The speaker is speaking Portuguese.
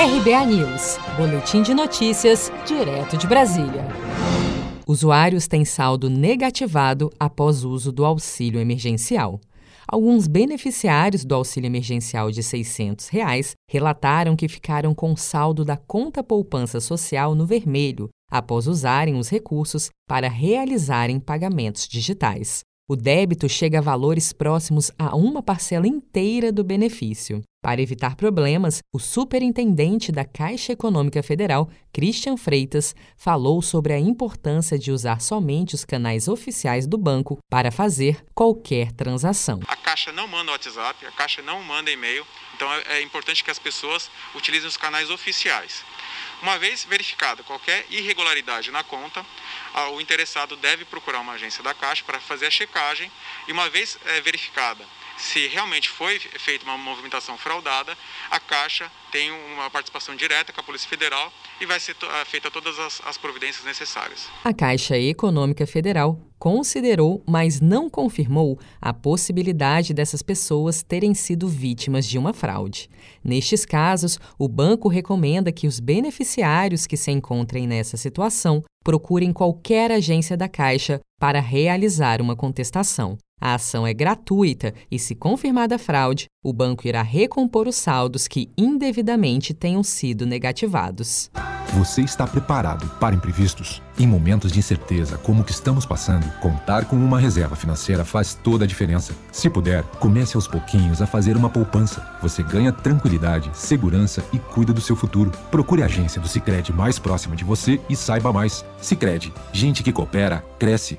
RBA News, Boletim de Notícias, direto de Brasília. Usuários têm saldo negativado após uso do auxílio emergencial. Alguns beneficiários do auxílio emergencial de 600 reais relataram que ficaram com saldo da conta poupança social no vermelho após usarem os recursos para realizarem pagamentos digitais. O débito chega a valores próximos a uma parcela inteira do benefício. Para evitar problemas, o superintendente da Caixa Econômica Federal, Christian Freitas, falou sobre a importância de usar somente os canais oficiais do banco para fazer qualquer transação. A Caixa não manda WhatsApp, a Caixa não manda e-mail, então é, é importante que as pessoas utilizem os canais oficiais. Uma vez verificada qualquer irregularidade na conta, o interessado deve procurar uma agência da Caixa para fazer a checagem. E, uma vez é, verificada se realmente foi feita uma movimentação fraudada, a Caixa tem uma participação direta com a Polícia Federal e vai ser eh, feita todas as, as providências necessárias. A Caixa Econômica Federal considerou, mas não confirmou, a possibilidade dessas pessoas terem sido vítimas de uma fraude. Nestes casos, o banco recomenda que os beneficiários que se encontrem nessa situação procurem qualquer agência da Caixa para realizar uma contestação. A ação é gratuita e, se confirmada a fraude, o banco irá recompor os saldos que indevidamente tenham sido negativados. Você está preparado para imprevistos? Em momentos de incerteza como o que estamos passando, contar com uma reserva financeira faz toda a diferença. Se puder, comece aos pouquinhos a fazer uma poupança. Você ganha tranquilidade, segurança e cuida do seu futuro. Procure a agência do Sicredi mais próxima de você e saiba mais. Sicredi, gente que coopera cresce